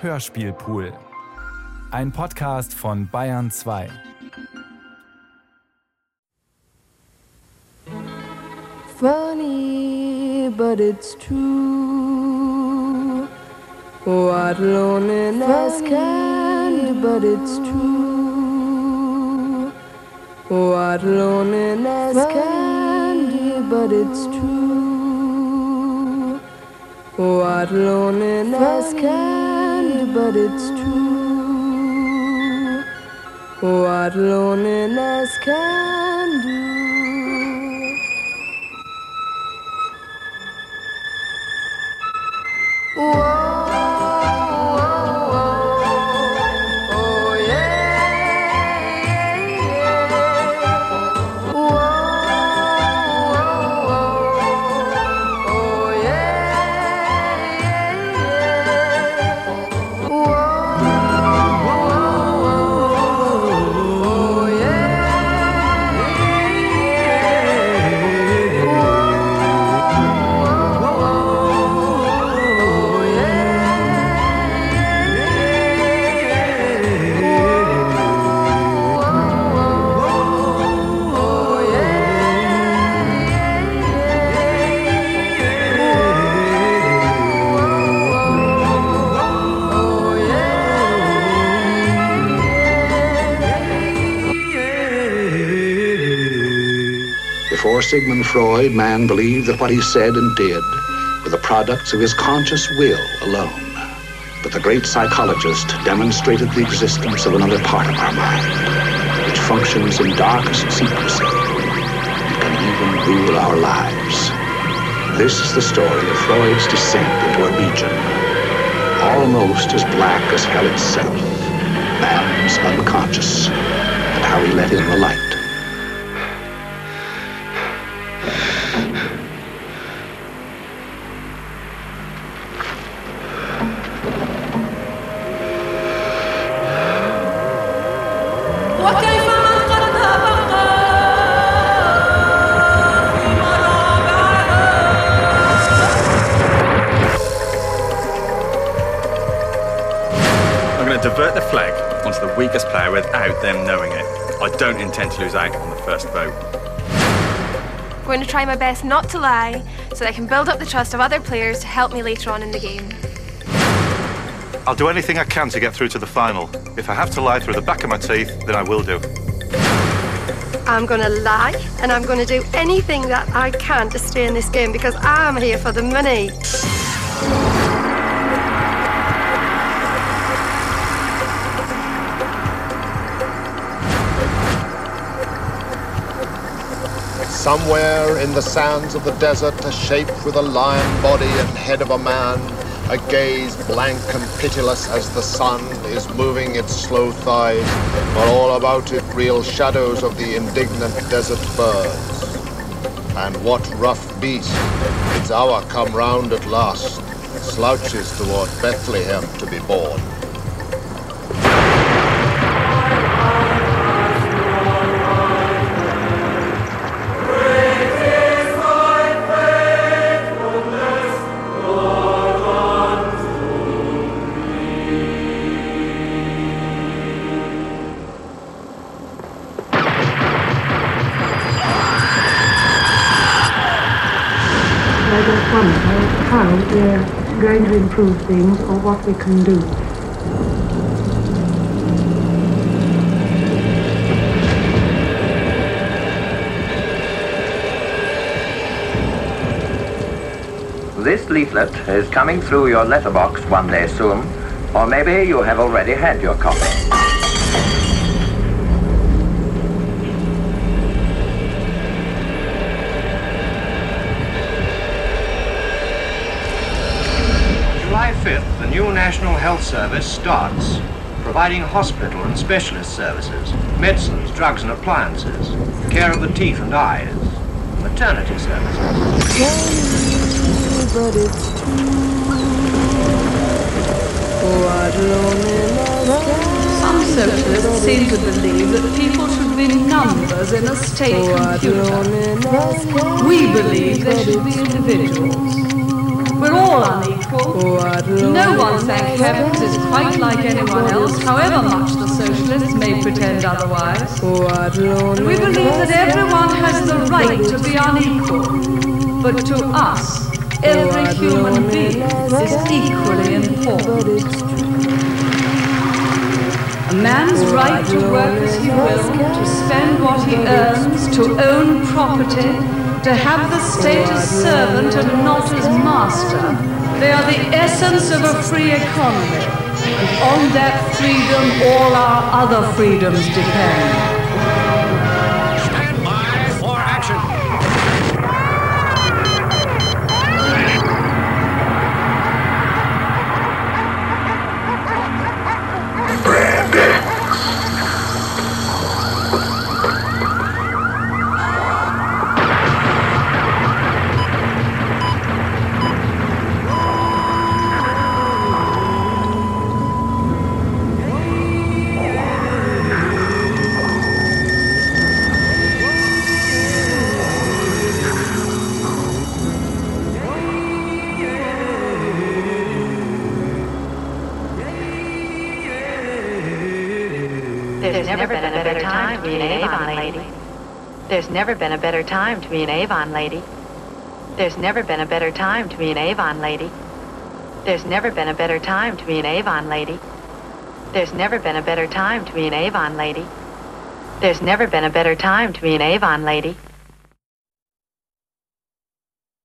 Hörspielpool. Ein Podcast von Bayern 2. Funny, but it's true. What loneliness can, but it's true. What loneliness can, but it's true. What loneliness can, but it's true. What loneliness can do. Before Sigmund Freud, man believed that what he said and did were the products of his conscious will alone. But the great psychologist demonstrated the existence of another part of our mind, which functions in darkest secrecy and can even rule our lives. This is the story of Freud's descent into a region almost as black as hell itself, man's unconscious, and how he let in the light. Going to divert the flag onto the weakest player without them knowing it. I don't intend to lose out on the first vote. I'm going to try my best not to lie so that I can build up the trust of other players to help me later on in the game. I'll do anything I can to get through to the final. If I have to lie through the back of my teeth, then I will do. I'm going to lie and I'm going to do anything that I can to stay in this game because I'm here for the money. Somewhere in the sands of the desert, a shape with a lion body and head of a man, a gaze blank and pitiless as the sun is moving its slow thighs, while all about it reel shadows of the indignant desert birds. And what rough beast, its hour come round at last, slouches toward Bethlehem to be born. We're going to improve things or what we can do. This leaflet is coming through your letterbox one day soon, or maybe you have already had your copy. The new National Health Service starts, providing hospital and specialist services, medicines, drugs and appliances, care of the teeth and eyes, maternity services. Some socialists seem to believe that people should be numbers in a state computer. We believe they should be individuals. We're all unequal. No one, thank heavens, is quite like anyone else, however much the socialists may pretend otherwise. We believe that everyone has the right to be unequal. But to us, every human being is equally important. A man's right to work as he will, to spend what he earns, to own property, to have the state as servant and not as master. They are the essence of a free economy. And on that freedom, all our other freedoms depend. There's never been a better time to be an Avon lady. There's never been a better time to be an Avon lady. There's never been a better time to be an Avon lady. There's never been a better time to be an Avon lady. There's never been a better time to be an Avon lady. There's never been a better time to be an Avon lady.